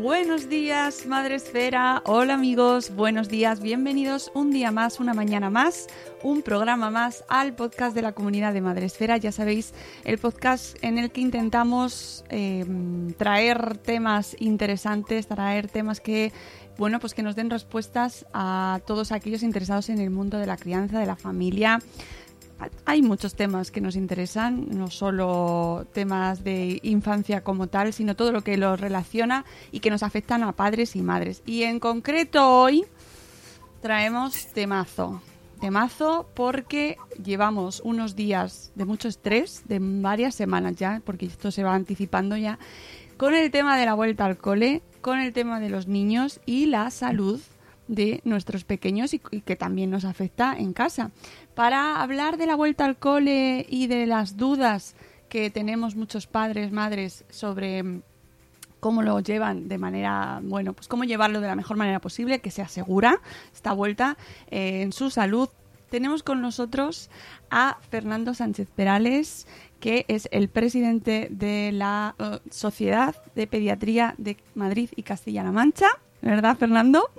Buenos días, Madre Esfera. Hola amigos, buenos días, bienvenidos un día más, una mañana más, un programa más al podcast de la comunidad de Madre Esfera. Ya sabéis, el podcast en el que intentamos eh, traer temas interesantes, traer temas que, bueno, pues que nos den respuestas a todos aquellos interesados en el mundo de la crianza, de la familia hay muchos temas que nos interesan, no solo temas de infancia como tal, sino todo lo que los relaciona y que nos afectan a padres y madres. Y en concreto hoy traemos temazo. Temazo porque llevamos unos días de mucho estrés, de varias semanas ya, porque esto se va anticipando ya, con el tema de la vuelta al cole, con el tema de los niños y la salud de nuestros pequeños y, que también nos afecta en casa. Para hablar de la vuelta al cole y de las dudas que tenemos muchos padres, madres sobre cómo lo llevan de manera, bueno, pues cómo llevarlo de la mejor manera posible, que sea segura esta vuelta eh, en su salud. Tenemos con nosotros a Fernando Sánchez Perales, que es el presidente de la uh, Sociedad de Pediatría de Madrid y Castilla-La Mancha, ¿verdad, Fernando?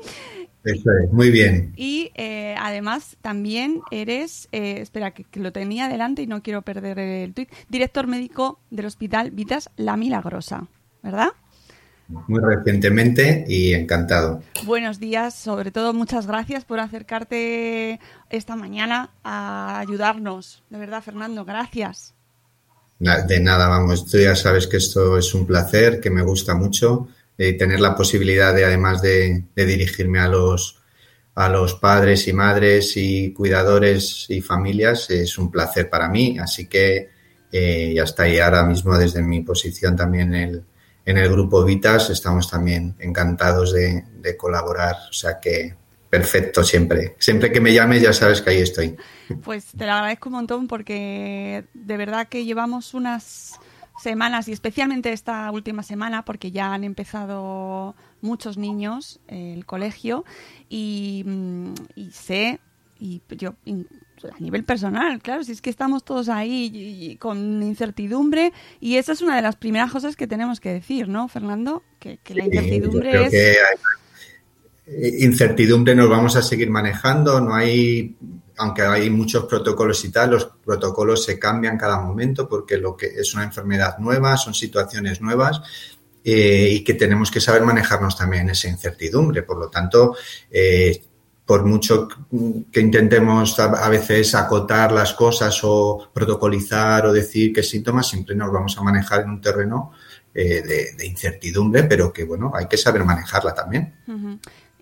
Eso es, muy bien. Y eh, además también eres, eh, espera, que, que, lo tenía delante y no quiero perder el tuit, director médico del Hospital Vitas La Milagrosa, ¿verdad? Muy recientemente y encantado. Buenos días, sobre todo muchas gracias por acercarte esta mañana a ayudarnos. De verdad, Fernando, gracias. De nada, vamos, tú ya sabes que esto es un placer, que me gusta mucho tener la posibilidad de, además de, dirigirme a los, a los padres y madres y cuidadores y familias, es un placer para mí. Así que eh, ya está ahí ahora mismo desde mi posición también el, en el grupo Vitas, estamos también encantados de colaborar. O sea que perfecto siempre. Siempre que me llames ya sabes que ahí estoy. Pues te lo agradezco un montón porque de verdad que llevamos unas semanas y especialmente esta última semana porque ya han empezado muchos niños eh, el colegio y, y sé y yo a nivel personal, claro, si es que estamos todos ahí y, con incertidumbre y esa es una de las primeras cosas que tenemos que decir, ¿no, Fernando? Que, que la incertidumbre sí, es... Que hay incertidumbre nos vamos a seguir manejando, no hay aunque hay muchos protocolos y tal, los protocolos se cambian cada momento porque lo que es una enfermedad nueva, son situaciones nuevas eh, y que tenemos que saber manejarnos también esa incertidumbre. Por lo tanto, eh, por mucho que intentemos a veces acotar las cosas o protocolizar o decir qué síntomas, siempre nos vamos a manejar en un terreno eh, de, incertidumbre, pero que bueno, hay que saber manejarla también.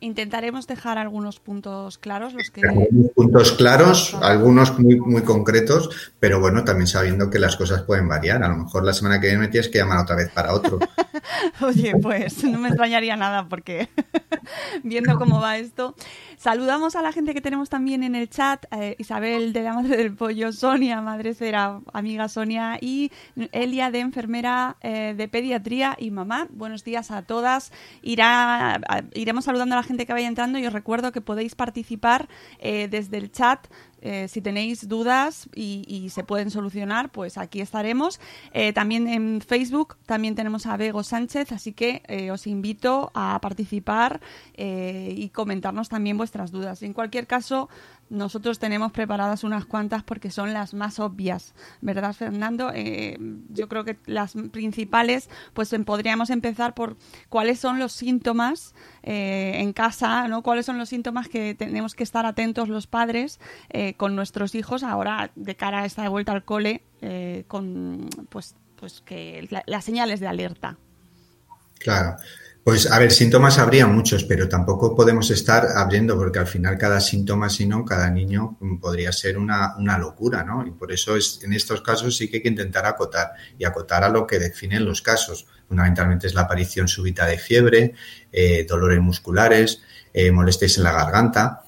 Intentaremos dejar algunos puntos claros, los que... Algunos puntos claros, algunos muy, muy concretos, pero bueno, también sabiendo que las cosas pueden variar. A lo mejor la semana que viene me tienes que llamar otra vez para otro. Oye, pues no me extrañaría nada porque viendo cómo va esto. Saludamos a la gente que tenemos también en el chat, eh, Isabel de la Madre del Pollo, Sonia, Madre Esfera, amiga Sonia, y Elia de enfermera eh, de pediatría y mamá. Buenos días a todas. Irá, iremos saludando a la gente que vaya entrando y os recuerdo que podéis participar eh, desde el chat eh, si tenéis dudas y, se pueden solucionar, pues aquí estaremos. Eh, también en Facebook también tenemos a Bego Sánchez, así que os invito a participar y comentarnos también vuestras dudas. En cualquier caso, nosotros tenemos preparadas unas cuantas porque son las más obvias, ¿verdad, Fernando? Eh, yo creo que las principales, pues em- podríamos empezar por cuáles son los síntomas eh, en casa, ¿no? Cuáles son los síntomas que tenemos que estar atentos los padres eh, con nuestros hijos ahora de cara a esta vuelta al cole, eh, con pues, pues que la- las señales de alerta. Claro. Pues a ver, síntomas habría muchos, pero tampoco podemos estar abriendo porque al final cada síntoma, si no, cada niño mm, podría ser una, una locura, ¿no? Y por eso es, en estos casos sí que hay que intentar acotar y acotar a lo que definen los casos. Fundamentalmente es la aparición súbita de fiebre, eh, dolores musculares, eh, molestias en la garganta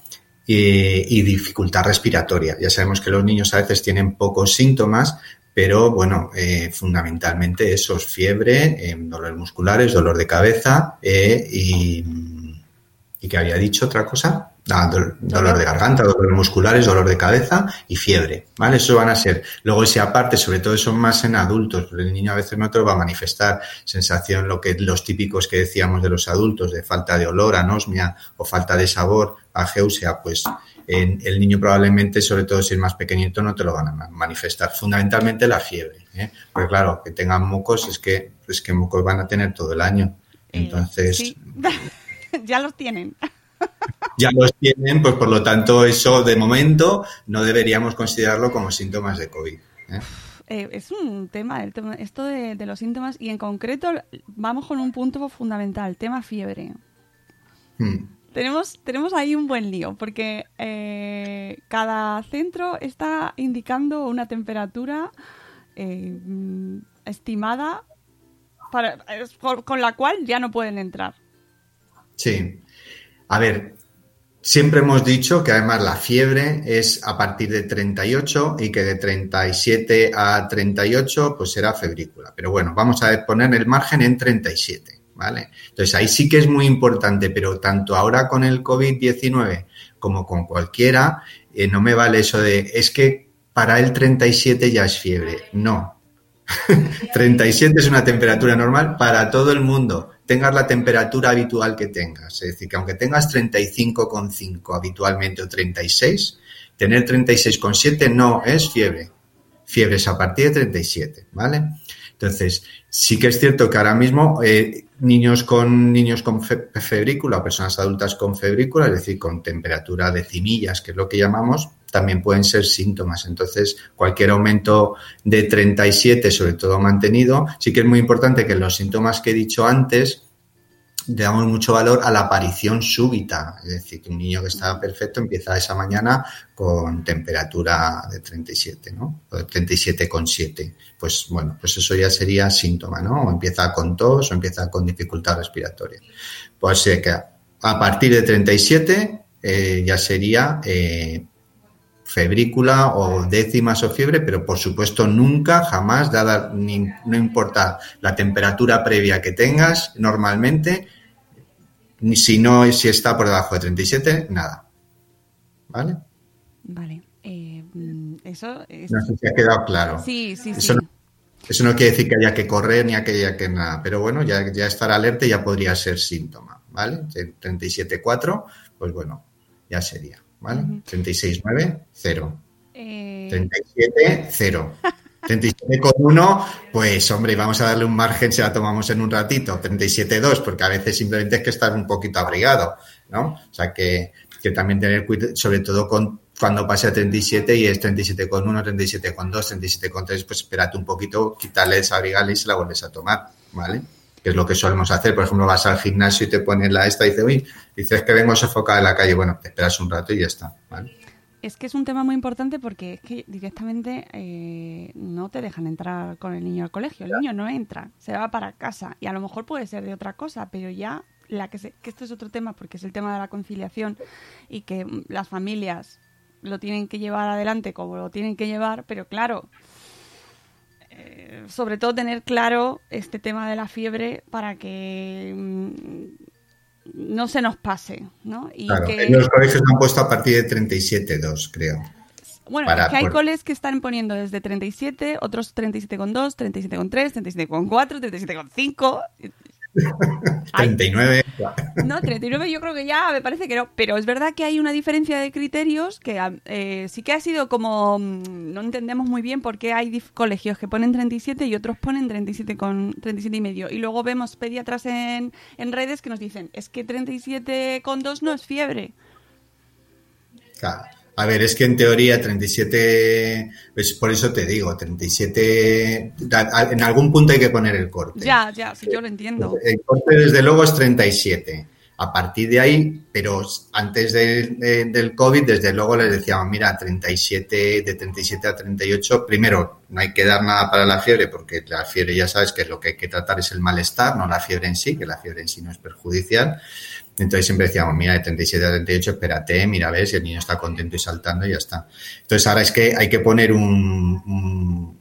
y, y dificultad respiratoria. Ya sabemos que los niños a veces tienen pocos síntomas, pero bueno, eh, fundamentalmente eso es fiebre, eh, dolores musculares, dolor de cabeza eh, y, y que había dicho otra cosa, Ah, dol- dolor de garganta, dolores musculares, dolor de cabeza y fiebre, ¿vale? Eso van a ser. Luego ese aparte, sobre todo son más en adultos, el niño a veces no te lo va a manifestar sensación, lo que los típicos que decíamos de los adultos, de falta de olor, anosmia o falta de sabor, ageusia, pues el niño probablemente, sobre todo si es más pequeñito, no te lo van a ma- manifestar. Fundamentalmente la fiebre, ¿eh? Porque claro, que tengan mocos es que, es que mocos van a tener todo el año. Entonces, Sí. ya los tienen. ya los tienen, pues por lo tanto eso de momento no deberíamos considerarlo como síntomas de COVID. ¿eh? Eh, es un tema, el tema esto de, de los síntomas y en concreto vamos con un punto fundamental, tema fiebre. Mm. Tenemos, tenemos ahí un buen lío porque eh, cada centro está indicando una temperatura eh, mm, estimada con la cual ya no pueden entrar. Sí. A ver, siempre hemos dicho que además la fiebre es a partir de 38 y que de 37 a 38 pues será febrícula. Pero bueno, vamos a poner el margen en 37, ¿vale? Entonces ahí sí que es muy importante, pero tanto ahora con el COVID-19 como con cualquiera, eh, no me vale eso de es que para el 37 ya es fiebre. No, 37 es una temperatura normal para todo el mundo, tengas la temperatura habitual que tengas. Es decir, que aunque tengas 35,5 habitualmente o 36, tener 36,7 no es fiebre. Fiebre es a partir de 37, ¿vale? Entonces, sí que es cierto que ahora mismo eh, niños con niños con fe- febrícula personas adultas con febrícula, es decir, con temperatura de cimillas, que es lo que llamamos, también pueden ser síntomas. Entonces, cualquier aumento de 37, sobre todo mantenido, sí que es muy importante que los síntomas que he dicho antes le damos mucho valor a la aparición súbita. Es decir, que un niño que está perfecto empieza esa mañana con temperatura de 37, ¿no? O de 37,7. Pues bueno, pues eso ya sería síntoma, ¿no? O empieza con tos o empieza con dificultad respiratoria. Pues eh, que a partir de 37 eh, ya sería eh, febrícula o décimas o fiebre, pero por supuesto nunca, jamás, dada, ni- no importa la temperatura previa que tengas normalmente, ni si no, si está por debajo de 37, nada. ¿Vale? Vale. eh, eso es... No sé si ha quedado claro. Sí, sí, sí. Eso no, eso no quiere decir que haya que correr ni que haya que nada, pero bueno, ya, ya estar alerta ya podría ser síntoma, ¿vale? 37,4, pues bueno, ya sería, ¿vale? 36,9, 0. Eh, 37, 0. 37,1, pues hombre, vamos a darle un margen si la tomamos en un ratito. 37,2, porque a veces simplemente es que estar un poquito abrigado, ¿no? O sea que, que también tener cuidado, sobre todo con cuando pase a 37 y es 37,1, 37,2, 37,3, pues espérate un poquito, quitarle esa y se la vuelves a tomar, ¿vale? Que es lo que solemos hacer. Por ejemplo, vas al gimnasio y te pones la esta y dices, uy, dices que vengo sofocada de la calle. Bueno, te esperas un rato y ya está. ¿vale? Es que es un tema muy importante porque es que directamente eh, no te dejan entrar con el niño al colegio. El niño no entra, se va para casa y a lo mejor puede ser de otra cosa, pero ya la que, se, que esto es otro tema porque es el tema de la conciliación y que las familias lo tienen que llevar adelante como lo tienen que llevar, pero claro, eh, sobre todo tener claro este tema de la fiebre para que mm, no se nos pase, ¿no? Y Claro, que, en los colegios han puesto a partir de 37,2, creo. bueno, para- es que hay por- coles que están poniendo desde 37, otros 37,2, 37,3, 37,4, 37,5. Ay. 39. No, 39 yo creo que ya me parece que no. Pero es verdad que hay una diferencia de criterios que eh, sí que ha sido como... mm, No entendemos muy bien por qué hay colegios que ponen 37 y otros ponen 37 con 37 y medio. Y luego vemos pediatras en, en redes que nos dicen, es que 37 con 2 no es fiebre. Claro. A ver, es que en teoría 37, pues por eso te digo, 37, da- en algún punto hay que poner el corte. Ya, ya, sí, yo lo entiendo. El corte desde luego es 37. A partir de ahí, pero antes de- de- del COVID, desde luego les decíamos, mira, 37, de 37 a 38, primero, no hay que dar nada para la fiebre, porque la fiebre ya sabes que lo que hay que tratar es el malestar, no la fiebre en sí, que la fiebre en sí no es perjudicial. Entonces siempre decíamos, mira, de 37 a 38, espérate, mira, ves, si el niño está contento y saltando y ya está. Entonces ahora es que hay que poner un, un,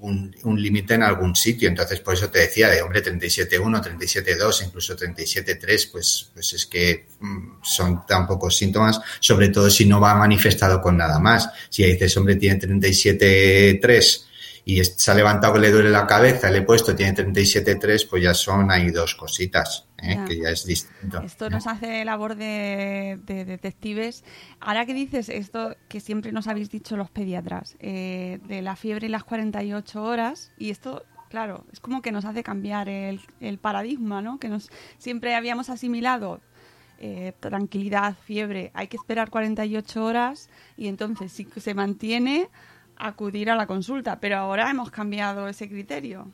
un- un- límite en algún sitio. Entonces por eso te decía, de hombre, 37.1, 37.2, incluso 37.3, pues, pues es que mm, son tan pocos síntomas, sobre todo si no va manifestado con nada más. Si dices, hombre, tiene 37.3 y se ha levantado que le duele la cabeza, le he puesto, tiene 37.3, pues ya son ahí dos cositas, ¿eh? Ya. que ya es distinto. Esto nos hace labor de, de detectives. Ahora que dices esto que siempre nos habéis dicho los pediatras, eh, de la fiebre y las 48 horas, y esto, claro, es como que nos hace cambiar el, el paradigma, ¿no? Que nos siempre habíamos asimilado eh, tranquilidad, fiebre, hay que esperar 48 horas y entonces si se mantiene acudir a la consulta, pero ahora hemos cambiado ese criterio.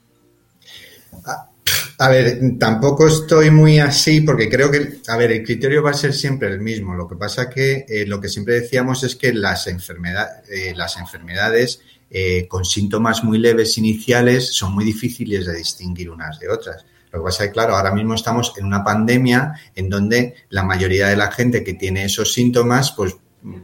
A ver, tampoco estoy muy así porque creo que, a ver, el criterio va a ser siempre el mismo. Lo que pasa que eh, lo que siempre decíamos es que las, enfermedad- eh, las enfermedades eh, con síntomas muy leves iniciales son muy difíciles de distinguir unas de otras. Lo que pasa es que, claro, ahora mismo estamos en una pandemia en donde la mayoría de la gente que tiene esos síntomas, pues,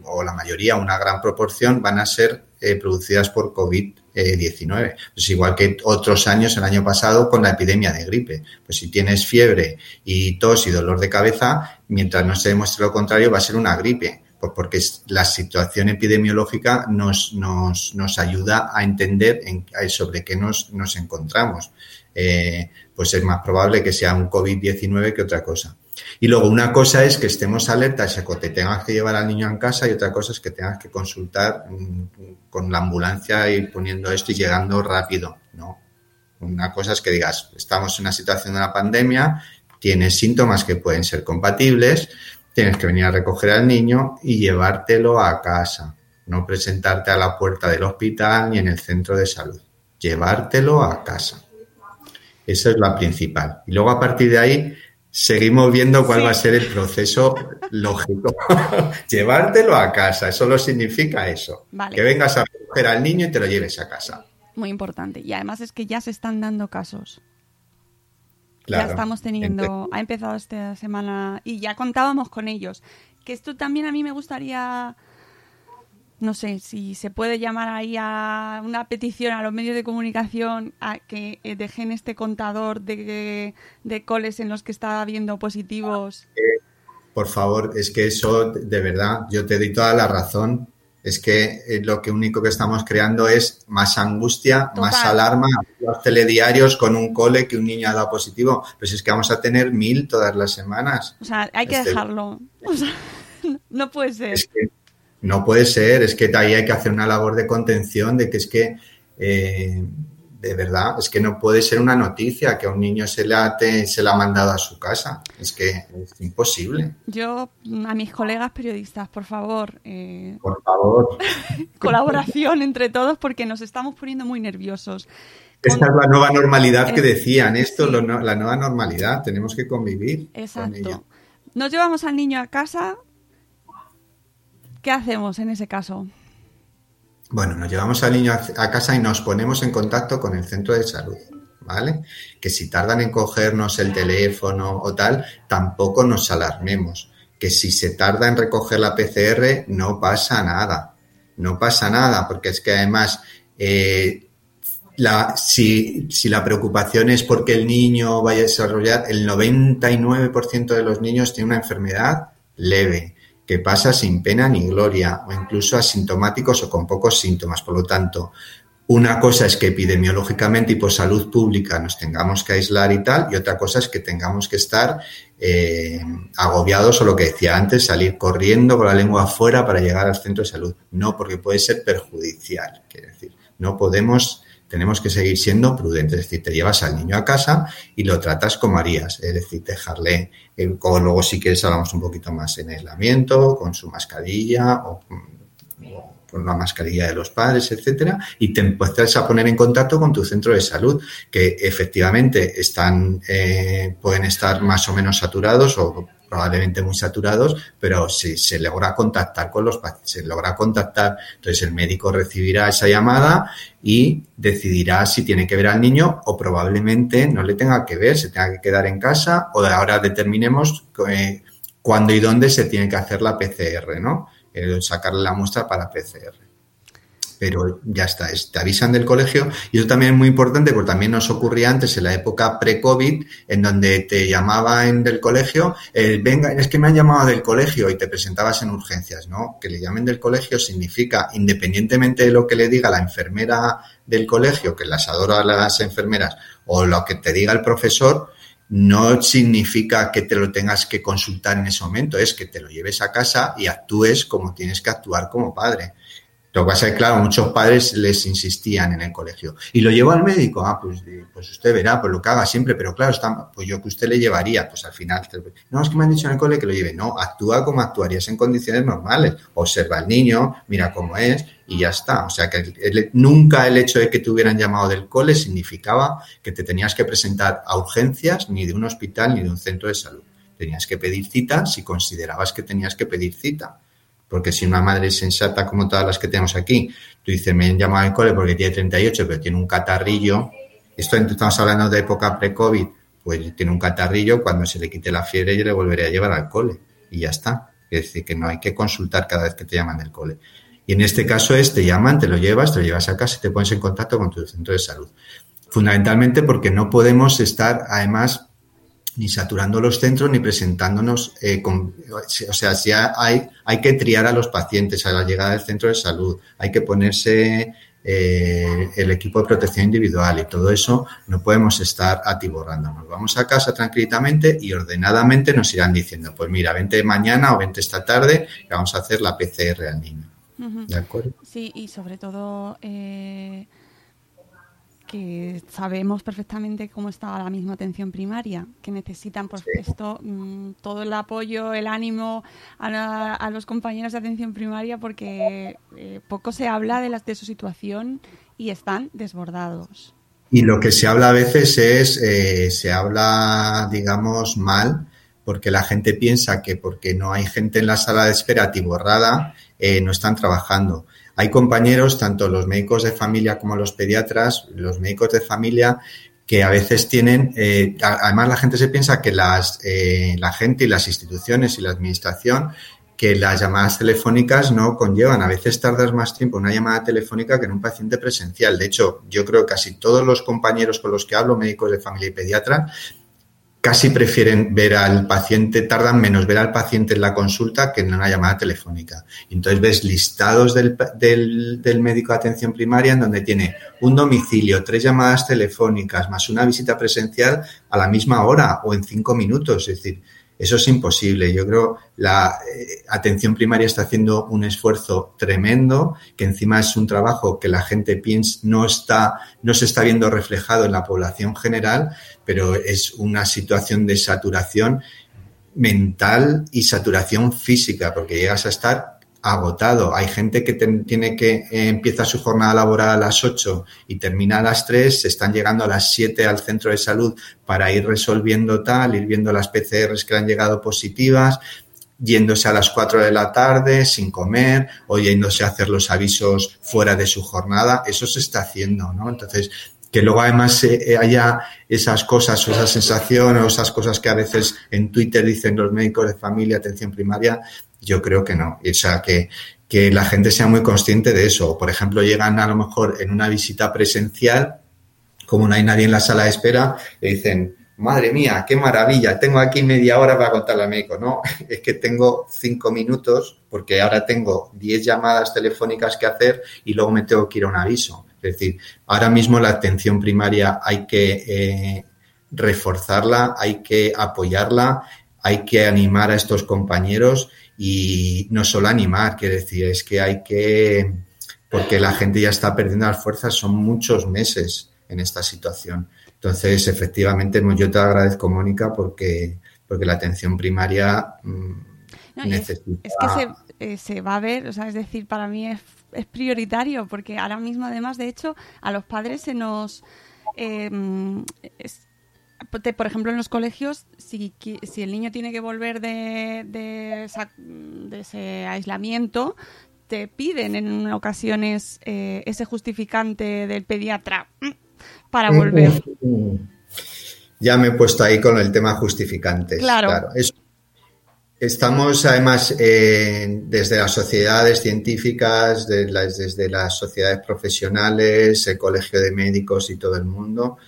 o la mayoría, una gran proporción, van a ser eh, producidas por COVID-19. Pues igual que otros años, el año pasado, con la epidemia de gripe. Pues si tienes fiebre y tos y dolor de cabeza, mientras no se demuestre lo contrario, va a ser una gripe. Pues porque la situación epidemiológica nos, nos, nos ayuda a entender en- sobre qué nos, nos encontramos. Eh, pues es más probable que sea un COVID-19 que otra cosa. Y luego una cosa es que estemos alertas y que te tengas que llevar al niño en casa y otra cosa es que tengas que consultar mm, con la ambulancia y poniendo esto y llegando rápido, ¿no? Una cosa es que digas, estamos en una situación de una pandemia, tienes síntomas que pueden ser compatibles, tienes que venir a recoger al niño y llevártelo a casa, no presentarte a la puerta del hospital ni en el centro de salud, llevártelo a casa. Esa es la principal. Y luego a partir de ahí seguimos viendo cuál Sí. va a ser el proceso lógico. Llevártelo a casa, solo significa eso. Vale. Que vengas a recoger al niño y te lo lleves a casa. Muy importante. Y además es que ya se están dando casos. Claro. Ya estamos teniendo, ha empezado esta semana y ya contábamos con ellos. Que esto también a mí me gustaría, no sé, si se puede llamar ahí a una petición a los medios de comunicación a que eh, dejen este contador de, de coles en los que está habiendo positivos. Por favor, es que eso, de verdad, yo te doy toda la razón. Es que eh, lo que único que estamos creando es más angustia, más alarma, los telediarios con un cole que un niño ha dado positivo. Pues es que vamos a tener mil todas las semanas. O sea, hay que Este- dejarlo. O sea, no puede ser. Es que no puede ser, es que ahí hay que hacer una labor de contención, de que es que, eh, de verdad, es que no puede ser una noticia que a un niño se le ha, te- se le ha mandado a su casa. Es que es imposible. Yo, a mis colegas periodistas, por favor, eh, Por favor. colaboración entre todos porque nos estamos poniendo muy nerviosos. Esta es la nueva normalidad que Es- decían, esto, sí. la nueva normalidad, tenemos que convivir con ella. Exacto. Nos llevamos al niño a casa. ¿Qué hacemos en ese caso? Bueno, nos llevamos al niño a casa y nos ponemos en contacto con el centro de salud, ¿vale? Que si tardan en cogernos el teléfono o tal, tampoco nos alarmemos. Que si se tarda en recoger la PCR, no pasa nada. No pasa nada, porque es que además, eh, si, si la preocupación es porque el niño vaya a desarrollar, el 99% de los niños tiene una enfermedad leve, que pasa sin pena ni gloria, o incluso asintomáticos o con pocos síntomas. Por lo tanto, una cosa es que epidemiológicamente y por salud pública nos tengamos que aislar y tal, y otra cosa es que tengamos que estar eh, agobiados o lo que decía antes, salir corriendo con la lengua afuera para llegar al centro de salud. No, porque puede ser perjudicial. Quiere decir, no podemos, tenemos que seguir siendo prudentes. Es decir, te llevas al niño a casa y lo tratas como harías. Es decir, dejarle, eh, o luego si quieres hablamos un poquito más en aislamiento, con su mascarilla o con la mascarilla de los padres, etcétera, y te empiezas a poner en contacto con tu centro de salud, que efectivamente están, eh, pueden estar más o menos saturados o probablemente muy saturados, pero si se logra contactar con los pacientes, se logra contactar, entonces el médico recibirá esa llamada y decidirá si tiene que ver al niño o probablemente no le tenga que ver, se tenga que quedar en casa o ahora determinemos eh, cuándo y dónde se tiene que hacer la PCR, ¿no? Eh, sacarle la muestra para PCR. Pero ya está, es- te avisan del colegio y eso también es muy importante porque también nos ocurría antes en la época pre-COVID en donde te llamaban del colegio, eh, venga, es que me han llamado del colegio y te presentabas en urgencias, ¿no? Que le llamen del colegio significa, independientemente de lo que le diga la enfermera del colegio, que las adoro a las enfermeras, o lo que te diga el profesor, no significa que te lo tengas que consultar en ese momento, es que te lo lleves a casa y actúes como tienes que actuar como padre. Lo que pasa es que, claro, muchos padres les insistían en el colegio. ¿Y lo llevo al médico? Ah, pues, pues usted verá, pues lo que haga siempre, pero claro, está, pues yo que usted le llevaría, pues al final, no, es que me han dicho en el cole que lo lleve. No, actúa como actuarías en condiciones normales. Observa al niño, mira cómo es y ya está. O sea, que nunca el hecho de que te hubieran llamado del cole significaba que te tenías que presentar a urgencias ni de un hospital ni de un centro de salud. Tenías que pedir cita si considerabas que tenías que pedir cita. Porque si una madre sensata como todas las que tenemos aquí, tú dices, me han llamado al cole porque tiene 38, pero tiene un catarrillo, esto estamos hablando de época pre-COVID, pues tiene un catarrillo, cuando se le quite la fiebre yo le volveré a llevar al cole y ya está. Es decir, que no hay que consultar cada vez que te llaman del cole. Y en este caso es, te llaman, te lo llevas, te lo llevas a casa y te pones en contacto con tu centro de salud. Fundamentalmente porque no podemos estar, además, ni saturando los centros ni presentándonos eh, con, o sea, si hay, hay que triar a los pacientes a la llegada del centro de salud, hay que ponerse eh, el equipo de protección individual y todo eso no podemos estar atiborrándonos. Vamos a casa tranquilamente y ordenadamente nos irán diciendo, pues mira, vente mañana o vente esta tarde vamos a hacer la PCR al niño. ¿De acuerdo? Sí, y sobre todo eh, que sabemos perfectamente cómo está la misma atención primaria, que necesitan por esto mm, todo el apoyo, el ánimo a, a los compañeros de atención primaria porque eh, poco se habla de, las, de su situación y están desbordados. Y lo que se habla a veces es, eh, se habla, digamos, mal, porque la gente piensa que porque no hay gente en la sala de espera atiborrada, eh, no están trabajando. Hay compañeros, tanto los médicos de familia como los pediatras, los médicos de familia, que a veces tienen, eh, además la gente se piensa que las, eh, la gente y las instituciones y la administración que las llamadas telefónicas no conllevan. A veces tardas más tiempo en una llamada telefónica que en un paciente presencial. De hecho, yo creo que casi todos los compañeros con los que hablo, médicos de familia y pediatras, casi prefieren ver al paciente, tardan menos ver al paciente en la consulta que en una llamada telefónica. Entonces ves listados del, del, del médico de atención primaria en donde tiene un domicilio, tres llamadas telefónicas, más una visita presencial a la misma hora o en cinco minutos. Es decir, eso es imposible. Yo creo la eh, atención primaria está haciendo un esfuerzo tremendo, que encima es un trabajo que la gente piensa no está, no se está viendo reflejado en la población general, pero es una situación de saturación mental y saturación física, porque llegas a estar agotado. Hay gente que tiene que eh, empieza su jornada laboral a las 8 y termina a las 3, se están llegando a las 7 al centro de salud para ir resolviendo tal, ir viendo las PCRs que han llegado positivas, yéndose a las 4 de la tarde sin comer o yéndose a hacer los avisos fuera de su jornada. Eso se está haciendo, ¿no? Entonces, que luego además eh, haya esas cosas o esa sensación o esas cosas que a veces en Twitter dicen los médicos de familia, atención primaria, yo creo que no. O sea, que, que la gente sea muy consciente de eso. Por ejemplo, llegan a lo mejor en una visita presencial, como no hay nadie en la sala de espera, le dicen, madre mía, qué maravilla, tengo aquí media hora para contarle al médico. No, es que tengo cinco minutos porque ahora tengo diez llamadas telefónicas que hacer y luego me tengo que ir a un aviso. Es decir, ahora mismo la atención primaria hay que eh, reforzarla, hay que apoyarla, hay que animar a estos compañeros y no solo animar, quiero decir, es que hay que, porque la gente ya está perdiendo las fuerzas, son muchos meses en esta situación. Entonces, efectivamente, yo te agradezco, Mónica, porque, porque la atención primaria mm, No, es, necesita... es que se, eh, se va a ver, o sea, es decir, para mí es, es prioritario, porque ahora mismo, además, de hecho, a los padres se nos... eh, es- te- por ejemplo, en los colegios, si, si el niño tiene que volver de, de, esa- de ese aislamiento, te piden en ocasiones eh, ese justificante del pediatra mm, para volver. Ya me he puesto ahí con el tema justificantes. Claro. Es- estamos además eh, desde las sociedades científicas, de las- desde las sociedades profesionales, el colegio de médicos y todo el mundo,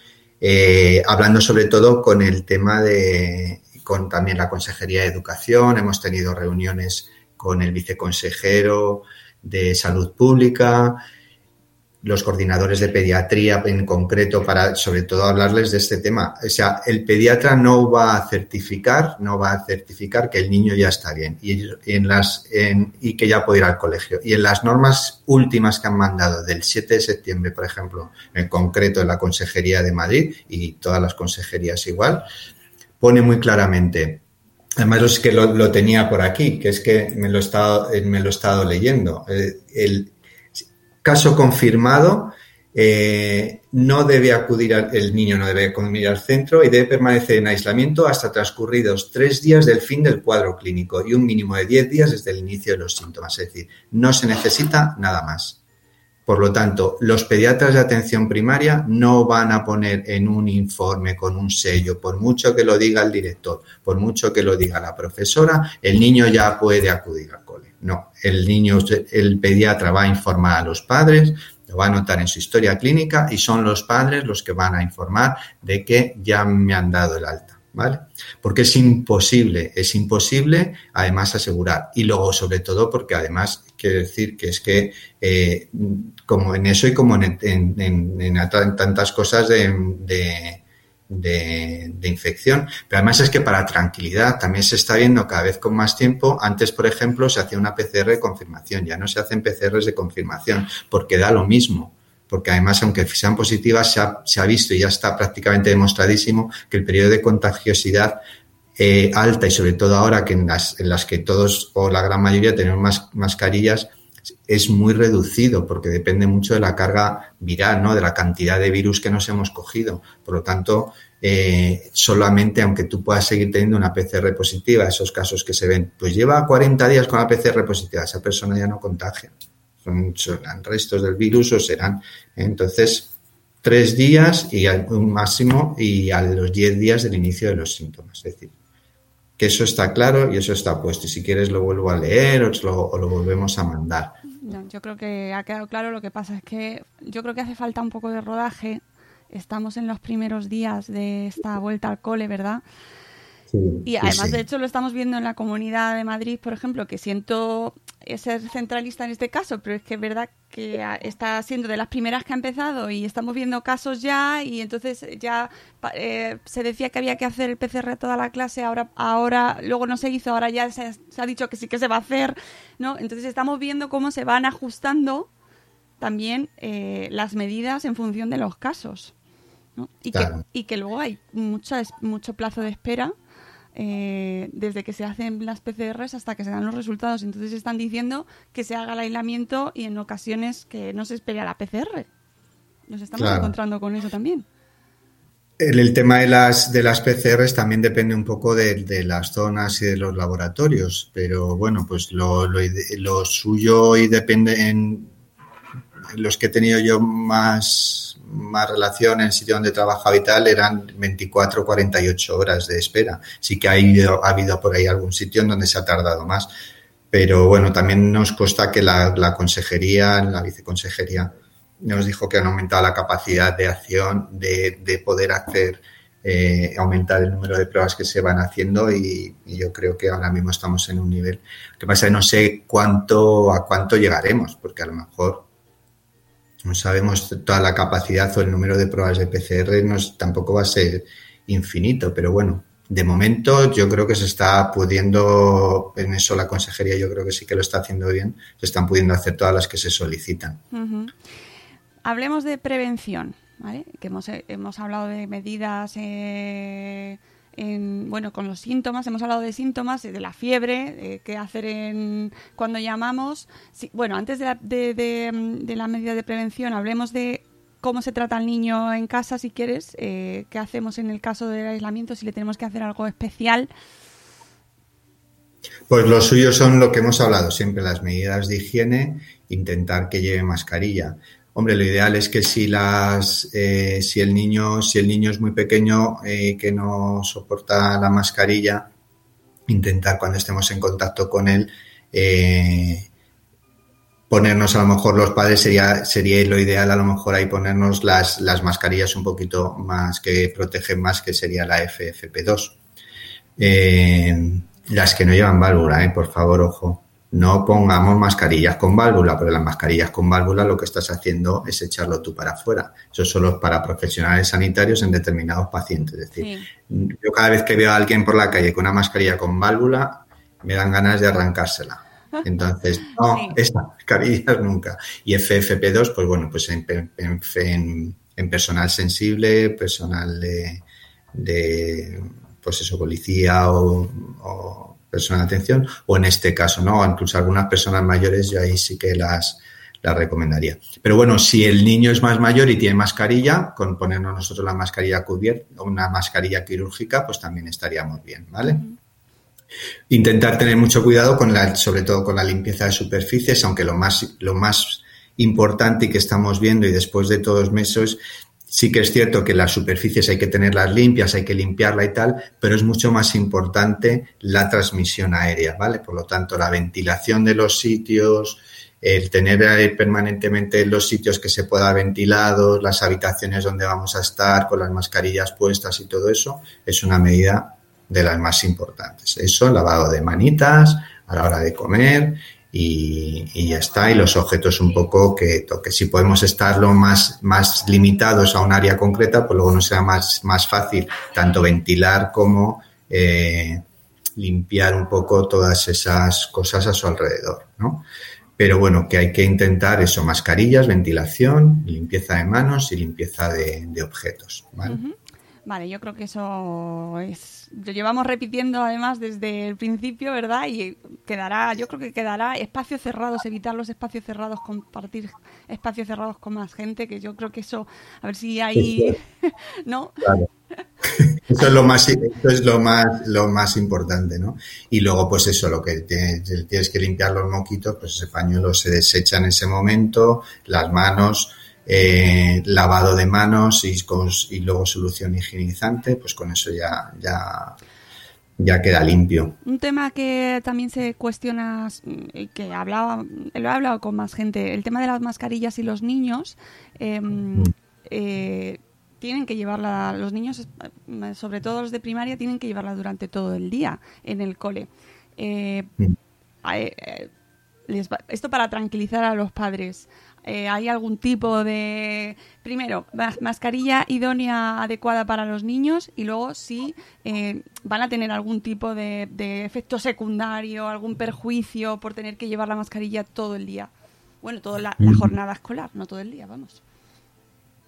eh, hablando sobre todo con el tema de, con también la Consejería de Educación, hemos tenido reuniones con el viceconsejero de Salud Pública, los coordinadores de pediatría en concreto para sobre todo hablarles de este tema. O sea, el pediatra no va a certificar, no va a certificar que el niño ya está bien y, en las, y que ya puede ir al colegio. Y en las normas últimas que han mandado del 7 de septiembre, por ejemplo, en concreto en la Consejería de Madrid y todas las consejerías igual, pone muy claramente Además, es que lo, lo tenía por aquí, que es que me lo he estado, me lo he estado leyendo. Eh, el caso confirmado, eh, no debe acudir al, el niño no debe acudir al centro y debe permanecer en aislamiento hasta transcurridos tres días del fin del cuadro clínico y un mínimo de diez días desde el inicio de los síntomas. Es decir, no se necesita nada más. Por lo tanto, los pediatras de atención primaria no van a poner en un informe con un sello, por mucho que lo diga el director, por mucho que lo diga la profesora, el niño ya puede acudir. No, el niño, el pediatra va a informar a los padres, lo va a anotar en su historia clínica y son los padres los que van a informar de que ya me han dado el alta. ¿Vale? Porque es imposible, es imposible además asegurar. Y luego, sobre todo, porque además quiero decir que es que, eh, como en eso y como en, tantas cosas de, de, infección, pero además es que para tranquilidad también se está viendo cada vez con más tiempo. Antes, por ejemplo, se hacía una PCR de confirmación, ya no se hacen PCRs de confirmación, porque da lo mismo porque además, aunque sean positivas, se ha, se ha, visto y ya está prácticamente demostradísimo que el periodo de contagiosidad eh, alta y sobre todo ahora que en las, en las que todos o la gran mayoría tenemos más, mascarillas, es muy reducido porque depende mucho de la carga viral, ¿no? de la cantidad de virus que nos hemos cogido. Por lo tanto, eh, solamente aunque tú puedas seguir teniendo una PCR positiva, esos casos que se ven, pues lleva 40 días con la PCR positiva, esa persona ya no contagia son, restos del virus o serán. Entonces, tres días y un máximo y a los diez días del inicio de los síntomas. Es decir, que eso está claro y eso está puesto. Y si quieres lo vuelvo a leer o lo volvemos a mandar. Yo creo que ha quedado claro. Lo que pasa es que yo creo que hace falta un poco de rodaje. Estamos en los primeros días de esta vuelta al cole, ¿verdad? Sí, y además, sí. de hecho, lo estamos viendo en la comunidad de Madrid, por ejemplo, que siento ser centralista en este caso, pero es que es verdad que está siendo de las primeras que ha empezado y estamos viendo casos ya y entonces ya eh, se decía que había que hacer el PCR a toda la clase, ahora, ahora luego no se hizo, ahora ya se, se ha dicho que sí que se va a hacer, ¿no? Entonces estamos viendo cómo se van ajustando también eh, las medidas en función de los casos. ¿no? Y, claro. que, y que luego hay mucho, mucho plazo de espera eh, desde que se hacen las PCRs hasta que se dan los resultados. Entonces están diciendo que se haga el aislamiento y en ocasiones que no se espere a la PCR. Nos estamos Claro. encontrando con eso también. El, el tema de las, de las PCRs también depende un poco de, de las zonas y de los laboratorios, pero bueno, pues lo, lo lo suyo y depende en los que he tenido yo más, más relación en el sitio donde he trabajado y tal eran 24 48 horas de espera. Sí que ha, ido- ha habido por ahí algún sitio en donde se ha tardado más, pero bueno, también nos consta que la, consejería, la viceconsejería, nos dijo que han aumentado la capacidad de acción, de, de poder hacer, eh, aumentar el número de pruebas que se van haciendo y, y yo creo que ahora mismo estamos en un nivel. Lo que pasa es que no sé cuánto, a cuánto llegaremos, porque a lo mejor no sabemos toda la capacidad o el número de pruebas de PCR, tampoco va a ser infinito, pero bueno, de momento yo creo que se está pudiendo, en eso la consejería yo creo que sí que lo está haciendo bien, se están pudiendo hacer todas las que se solicitan. Hablemos de prevención, ¿vale? Que hemos, eh, hemos hablado de medidas eh, en, bueno, con los síntomas, hemos hablado de síntomas, de la fiebre, eh, qué hacer en, cuando llamamos. Bueno, antes de la, de, de, de la medida de prevención, hablemos de cómo se trata al niño en casa, si quieres, eh, qué hacemos en el caso del aislamiento, si le tenemos que hacer algo especial. Pues lo suyo son lo que hemos hablado siempre, las medidas de higiene, intentar que lleve mascarilla. Hombre, lo ideal es que si las, eh, si el niño, si el niño es muy pequeño eh, que no soporta la mascarilla, intentar cuando estemos en contacto con él eh, ponernos a lo mejor los padres sería sería lo ideal a lo mejor ahí ponernos las, las mascarillas un poquito más que protegen más que sería la FFP2 eh, las que no llevan válvula, eh, por favor, ojo. No pongamos mascarillas con válvula, porque las mascarillas con válvula lo que estás haciendo es echarlo tú para afuera. Eso solo es para profesionales sanitarios en determinados pacientes. Es decir, yo cada vez que veo a alguien por la calle con una mascarilla con válvula, me dan ganas de arrancársela. Entonces, no, Sí. esas mascarillas nunca. Y FFP2, pues bueno, pues en, en- en- en personal sensible, personal de, de, pues eso, policía o, o personal de atención, o en este caso, ¿no? Incluso algunas personas mayores, yo ahí sí que las, las recomendaría. Pero bueno, si el niño es más mayor y tiene mascarilla, con ponernos nosotros la mascarilla cubierta, una mascarilla quirúrgica, pues también estaríamos bien, ¿vale? Intentar tener mucho cuidado con la, sobre todo con la limpieza de superficies, aunque lo más, lo más importante y que estamos viendo y después de todos los meses, sí que es cierto que las superficies hay que tenerlas limpias, hay que limpiarla y tal, pero es mucho más importante la transmisión aérea, ¿vale? Por lo tanto, la ventilación de los sitios, el tener permanentemente los sitios que se pueda ventilados, las habitaciones donde vamos a estar con las mascarillas puestas y todo eso, es una medida de las más importantes. Eso, lavado de manitas a la hora de comer y, ya está. Y los objetos un poco que toque. Si podemos estar lo más, más limitados a un área concreta, pues luego nos será más, más fácil tanto ventilar como eh, limpiar un poco todas esas cosas a su alrededor, ¿no? Pero bueno, que hay que intentar eso, mascarillas, ventilación, limpieza de manos y limpieza de, objetos. Vale, yo creo que eso es. Lo llevamos repitiendo además desde el principio, ¿verdad? Y quedará, yo creo que quedará espacios cerrados, evitar los espacios cerrados, compartir espacios cerrados con más gente, que yo creo que eso, a ver si hay. ¿No? Claro. Eso es lo más, eso es lo más, lo más importante, ¿no? Y luego, pues eso, lo que tienes, tienes que limpiar los moquitos, pues ese pañuelo se desecha en ese momento, las manos, eh, lavado de manos y, con- y luego solución higienizante, pues con eso ya, ya, ya queda limpio. Un tema que también se cuestiona, mm, y que hablaba, lo he hablado con más gente, el tema de las mascarillas y los niños. eh, eh, tienen que llevarla, los niños, eh, sobre todo los de primaria, tienen que llevarla durante todo el día en el cole. Mm. les va- esto para tranquilizar a los padres. Eh, ¿Hay algún tipo de, primero, mas- mascarilla idónea adecuada para los niños y luego si eh, van a tener algún tipo de, de efecto secundario, algún perjuicio por tener que llevar la mascarilla todo el día? Bueno, toda la, la jornada escolar, no todo el día, vamos.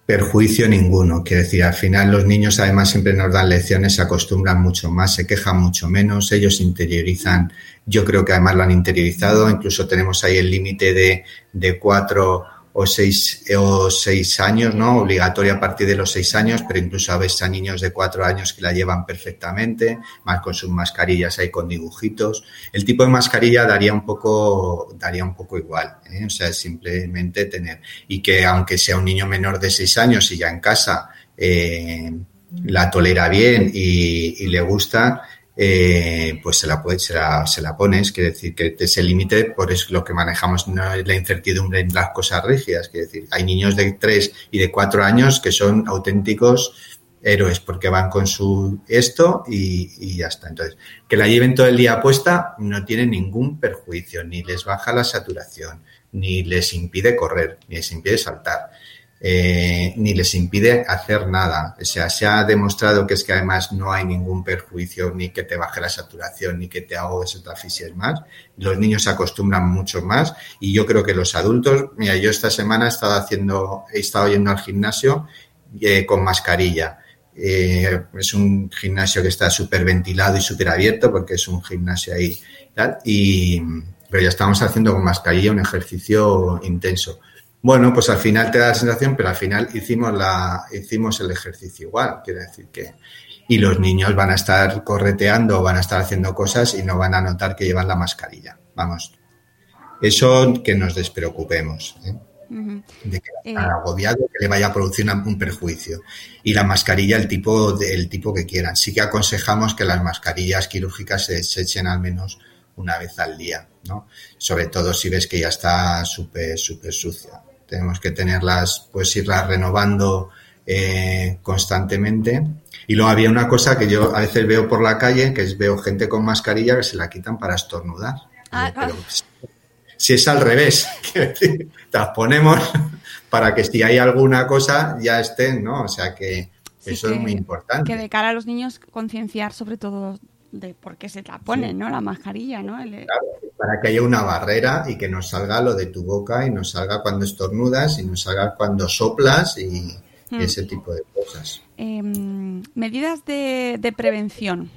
perjuicio ninguno. Quiero decir, al final los niños además siempre nos dan lecciones, se acostumbran mucho más, se quejan mucho menos, ellos interiorizan, yo creo que además lo han interiorizado, incluso tenemos ahí el límite de, de cuatro o seis, o seis años, ¿no? Obligatoria a partir de los seis años, pero incluso a veces a niños de cuatro años que la llevan perfectamente, más con sus mascarillas ahí con dibujitos. El tipo de mascarilla daría un poco, daría un poco igual, ¿eh? o sea, simplemente tener. Y que aunque sea un niño menor de seis años y ya en casa eh, la tolera bien y, y le gusta, eh, pues se la, puede, se, la, se la pones, quiere decir que ese límite, por es lo que manejamos no es la incertidumbre en las cosas rígidas, quiere decir, hay niños de 3 y de 4 años que son auténticos héroes porque van con su esto y, y ya está. Entonces, que la lleven todo el día puesta no tiene ningún perjuicio, ni les baja la saturación, ni les impide correr, ni les impide saltar. Eh, ni les impide hacer nada. O sea, se ha demostrado que es que además no hay ningún perjuicio ni que te baje la saturación ni que te ahogues o te asfixies más. Los niños se acostumbran mucho más y yo creo que los adultos, mira, yo esta semana he estado haciendo, he estado yendo al gimnasio eh, con mascarilla. Eh, es un gimnasio que está súper ventilado y súper abierto porque es un gimnasio ahí tal, y pero ya estamos haciendo con mascarilla un ejercicio intenso. Bueno, pues al final te da la sensación, pero al final hicimos la, hicimos el ejercicio igual, quiere decir que, y los niños van a estar correteando, van a estar haciendo cosas y no van a notar que llevan la mascarilla. Vamos, eso que nos despreocupemos, ¿eh? de que Eh. agobiado, que le vaya a producir un perjuicio. Y la mascarilla, el tipo, de- el tipo que quieran. Sí que aconsejamos que las mascarillas quirúrgicas se desechen al menos una vez al día, ¿no? Sobre todo si ves que ya está súper, súper sucia. Tenemos que tenerlas, pues irlas renovando eh, constantemente. Y luego había una cosa que yo a veces veo por la calle, que es veo gente con mascarilla que se la quitan para estornudar. Ah, Pero, si es al revés, te las ponemos para que si hay alguna cosa ya estén, ¿no? O sea que Sí, eso que- es muy importante. Que de cara a los niños concienciar sobre todo de por qué se la ponen, ¿no? La mascarilla, ¿no? El- Claro, para que haya una barrera y que nos salga lo de tu boca y nos salga cuando estornudas y nos salga cuando soplas y Hmm. ese tipo de cosas. Em, medidas de, de prevención,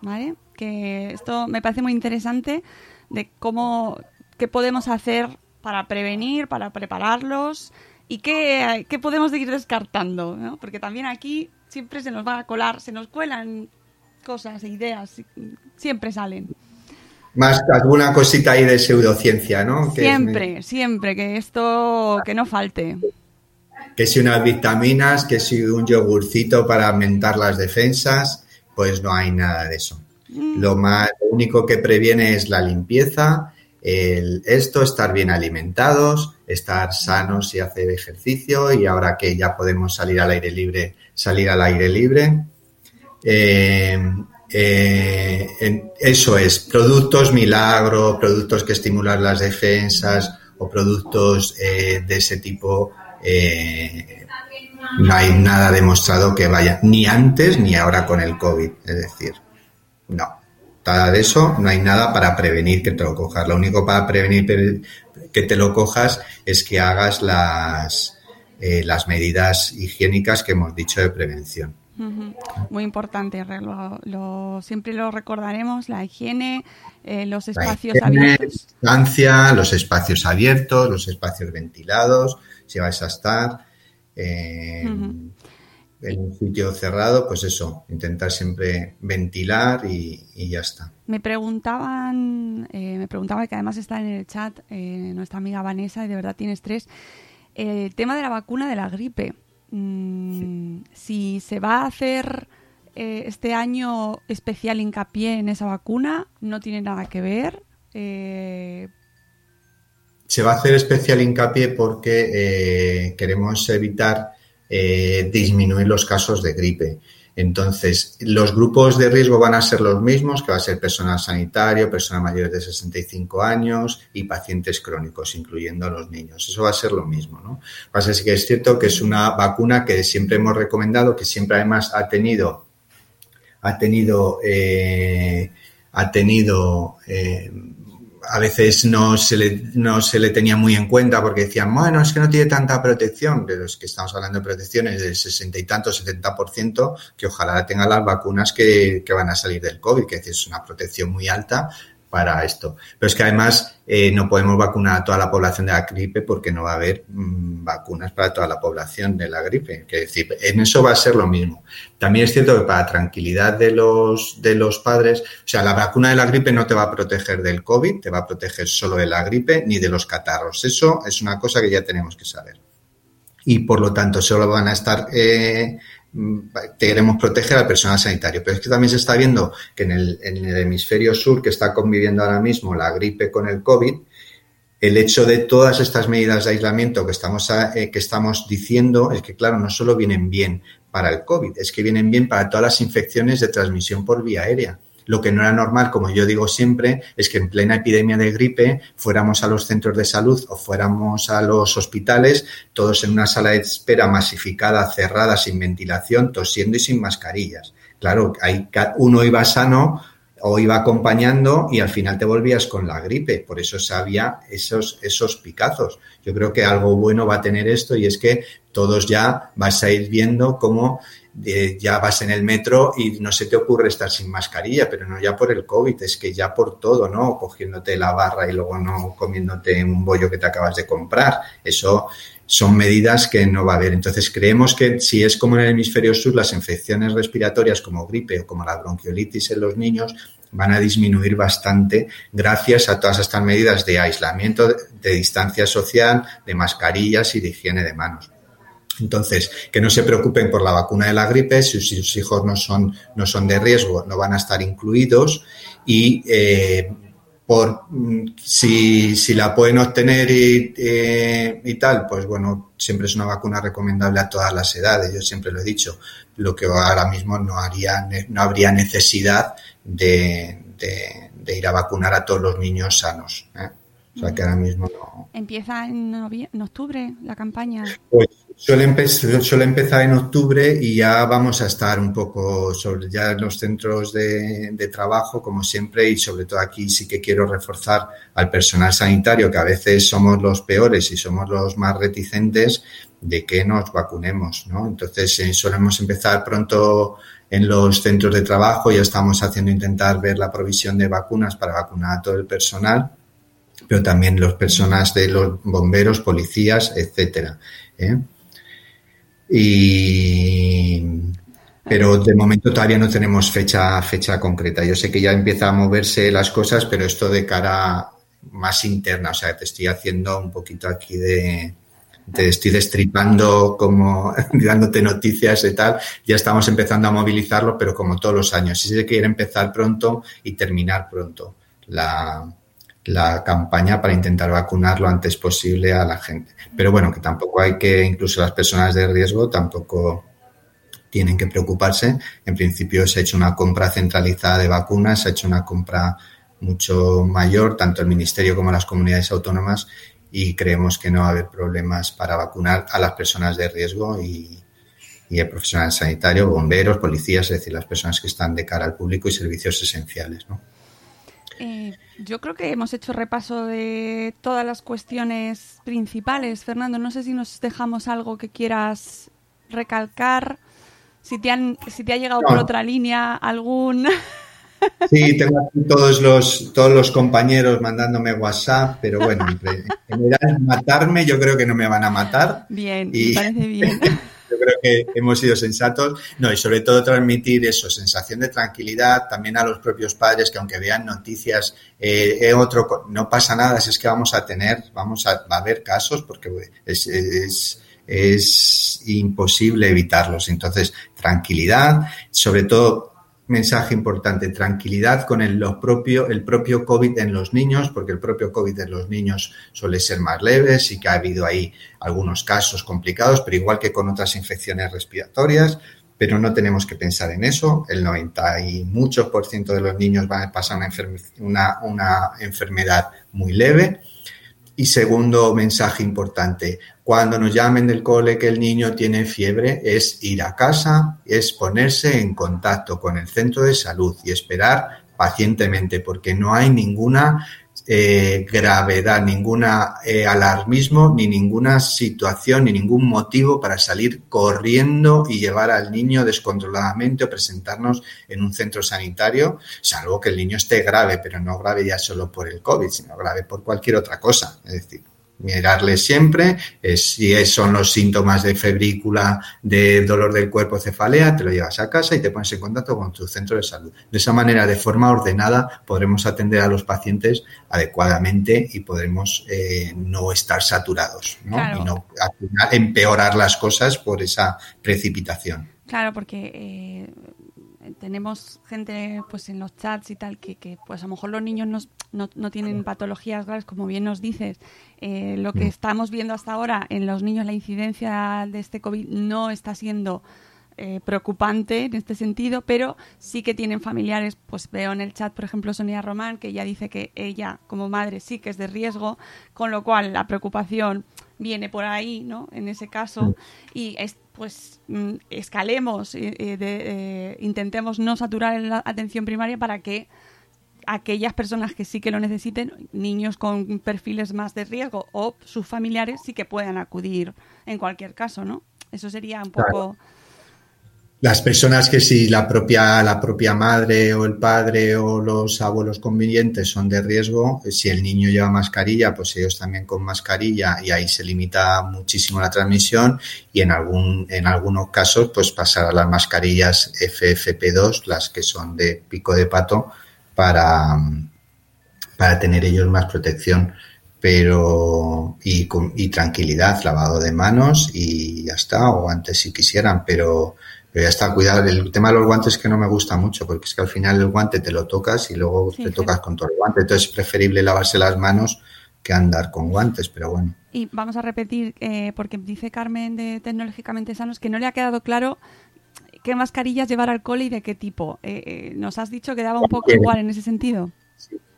¿vale? Que esto me parece muy interesante de cómo, qué podemos hacer para prevenir, para prepararlos y qué, qué podemos ir descartando, ¿no? Porque también aquí siempre se nos va a colar, se nos cuelan cosas, e ideas, siempre salen. Más alguna cosita ahí de pseudociencia, ¿no? Que Siempre, siempre, que esto, que no falte. que si unas vitaminas, que si un yogurcito para aumentar las defensas, pues no hay nada de eso. Lo más, lo único que previene es la limpieza, el, esto, estar bien alimentados, estar sanos y hacer ejercicio y ahora que ya podemos salir al aire libre, salir al aire libre. Eh, eh, eso es, productos milagro, productos que estimulan las defensas o productos eh, de ese tipo. no hay nada demostrado que vaya ni antes ni ahora con el COVID. Es decir, no. Nada de eso, no hay nada para prevenir que te lo cojas. Lo único para prevenir pre- que te lo cojas es que hagas las, las medidas higiénicas que hemos dicho de prevención. Muy importante, lo, lo- siempre lo recordaremos, la higiene, eh, los La espacios higiene, abiertos. distancia, los espacios abiertos, los espacios ventilados, si vais a estar eh, en un sitio cerrado, pues eso, intentar siempre ventilar y, y ya está. Me preguntaban, eh, me preguntaba que además está en el chat eh, nuestra amiga Vanessa y de verdad tiene estrés, eh, el tema de la vacuna de la gripe. Mm, Si se va a hacer eh, este año especial hincapié en esa vacuna, no tiene nada que ver. Eh, Se va a hacer especial hincapié porque eh, queremos evitar disminuir los casos de gripe. Entonces, los grupos de riesgo van a ser los mismos, que va a ser personal sanitario, personas mayores de 65 años y pacientes crónicos, incluyendo a los niños. Eso va a ser lo mismo, ¿no? Pasa que es cierto que es una vacuna que siempre hemos recomendado, que siempre además ha tenido, ha tenido, eh, ha tenido eh, a veces no se, le, no se le tenía muy en cuenta porque decían, bueno, es que no tiene tanta protección, pero es que estamos hablando de protecciones del 60 y tanto, 70%, que ojalá tengan las vacunas que, que, van a salir del COVID, que es una protección muy alta, para esto. Pero es que además eh, no podemos vacunar a toda la población de la gripe porque no va a haber mmm, vacunas para toda la población de la gripe. Es decir, en eso va a ser lo mismo. También es cierto que para tranquilidad de los, de los padres, o sea, la vacuna de la gripe no te va a proteger del COVID, te va a proteger solo de la gripe ni de los catarros. Eso es una cosa que ya tenemos que saber. Y por lo tanto, solo van a estar eh, queremos proteger al personal sanitario. Pero es que también se está viendo que en el, hemisferio sur, que está conviviendo ahora mismo la gripe con el COVID, el hecho de todas estas medidas de aislamiento que estamos, eh, que estamos diciendo es que, claro, no solo vienen bien para el COVID, es que vienen bien para todas las infecciones de transmisión por vía aérea. Lo que no era normal, como yo digo siempre, es que en plena epidemia de gripe fuéramos a los centros de salud o fuéramos a los hospitales, todos en una sala de espera masificada, cerrada, sin ventilación, tosiendo y sin mascarillas. Claro, hay, uno iba sano o iba acompañando y al final te volvías con la gripe. Por eso sabía esos, esos picazos. Yo creo que algo bueno va a tener esto y es que todos ya vas a ir viendo cómo eh, ya vas en el metro y no se te ocurre estar sin mascarilla, pero no ya por el COVID, es que ya por todo, ¿no? Cogiéndote la barra y luego no comiéndote un bollo que te acabas de comprar. Eso son medidas que no va a haber. Entonces, creemos que si es como en el hemisferio sur, las infecciones respiratorias como gripe o como la bronquiolitis en los niños van a disminuir bastante gracias a todas estas medidas de aislamiento, de distancia social, de mascarillas y de higiene de manos. Entonces, que no se preocupen por la vacuna de la gripe, si sus hijos no son, no son de riesgo, no van a estar incluidos y eh, por si, si, la pueden obtener y, eh, y, tal, pues bueno, siempre es una vacuna recomendable a todas las edades, yo siempre lo he dicho, lo que ahora mismo no, haría, no habría necesidad de, de, de ir a vacunar a todos los niños sanos. ¿eh? O sea que ahora mismo no. ¿Empieza en, en octubre la campaña? Pues suele, empe suele, empezar en octubre y ya vamos a estar un poco sobre ya en los centros de, de, trabajo, como siempre, y sobre todo aquí sí que quiero reforzar al personal sanitario, que a veces somos los peores y somos los más reticentes de que nos vacunemos, ¿no? Entonces eh, solemos empezar pronto en los centros de trabajo, ya estamos haciendo intentar ver la provisión de vacunas para vacunar a todo el personal pero también las personas de los bomberos, policías, etcétera. ¿eh? Y pero de momento todavía no tenemos fecha fecha concreta. Yo sé que ya empieza a moverse las cosas, pero esto de cara más interna, o sea, te estoy haciendo un poquito aquí de te estoy destripando como dándote noticias y tal, ya estamos empezando a movilizarlo, pero como todos los años, sí se quiere empezar pronto y terminar pronto la, la campaña para intentar vacunar lo antes posible a la gente. Pero bueno, que tampoco hay que, incluso las personas de riesgo tampoco tienen que preocuparse. En principio se ha hecho una compra centralizada de vacunas, se ha hecho una compra mucho mayor, tanto el Ministerio como las comunidades autónomas, y creemos que no va a haber problemas para vacunar a las personas de riesgo y, y el profesional sanitario, bomberos, policías, es decir, las personas que están de cara al público y servicios esenciales. ¿no? Eh, yo creo que hemos hecho repaso de todas las cuestiones principales. Fernando, no sé si nos dejamos algo que quieras recalcar. Si te, han, si te ha llegado no. por otra línea algún... Sí, tengo aquí todos los, todos los compañeros mandándome WhatsApp, pero bueno, en general, matarme yo creo que no me van a matar. Bien, y... me parece bien. Yo creo que hemos sido sensatos. No, y sobre todo transmitir eso, sensación de tranquilidad también a los propios padres que aunque vean noticias, eh, otro, no pasa nada, si es que vamos a tener, vamos a, va a haber casos porque es, es, es imposible evitarlos. Entonces, tranquilidad, sobre todo mensaje importante, tranquilidad con el, propio, el propio COVID en los niños, porque el propio COVID en los niños suele ser más leve, sí que ha habido ahí algunos casos complicados, pero igual que con otras infecciones respiratorias, pero no tenemos que pensar en eso. El 90 y muchos por ciento de los niños van a pasar una, una enfermedad muy leve. Y segundo mensaje importante, cuando nos llamen del cole que el niño tiene fiebre, es ir a casa, es ponerse en contacto con el centro de salud y esperar pacientemente, porque no hay ninguna eh, gravedad, ninguna eh, alarmismo, ni ninguna situación, ni ningún motivo para salir corriendo y llevar al niño descontroladamente o presentarnos en un centro sanitario, salvo que el niño esté grave, pero no grave ya solo por el COVID, sino grave por cualquier otra cosa. Es decir, mirarle siempre, eh, si son los síntomas de febrícula, de dolor del cuerpo, cefalea, te lo llevas a casa y te pones en contacto con tu centro de salud. De esa manera, de forma ordenada, podremos atender a los pacientes adecuadamente y podremos eh, no estar saturados ¿no? Claro. y no al final, empeorar las cosas por esa precipitación. Claro, porque eh, tenemos gente pues en los chats y tal que, que, pues a lo mejor los niños no, no, no tienen patologías graves, como bien nos dices. Eh, lo que estamos viendo hasta ahora en los niños, la incidencia de este COVID no está siendo eh, preocupante en este sentido, pero sí que tienen familiares, pues veo en el chat, por ejemplo, Sonia Román, que ella dice que ella como madre sí que es de riesgo, con lo cual la preocupación viene por ahí, ¿no? En ese caso, y es, pues mm, escalemos, eh, eh, de- eh, intentemos no saturar la atención primaria para que aquellas personas que sí que lo necesiten, niños con perfiles más de riesgo o sus familiares sí que puedan acudir en cualquier caso, ¿no? Eso sería un poco... Las personas que si la propia, la propia madre o el padre o los abuelos convivientes son de riesgo, si el niño lleva mascarilla, pues ellos también con mascarilla y ahí se limita muchísimo la transmisión y en algún, en algunos casos pues pasar a las mascarillas FFP2, las que son de pico de pato, para, para tener ellos más protección. Pero y, y tranquilidad, lavado de manos y ya está, o antes si quisieran, pero, pero ya está, cuidado, el tema de los guantes que no me gusta mucho, porque es que al final el guante te lo tocas y luego Sí, te sí. tocas con todo el guante, entonces es preferible lavarse las manos que andar con guantes, pero bueno. Y vamos a repetir, eh, porque dice Carmen de Tecnológicamente Sanos que no le ha quedado claro qué mascarillas llevar al cole y de qué tipo. Eh, eh, nos has dicho que daba un poco igual en ese sentido.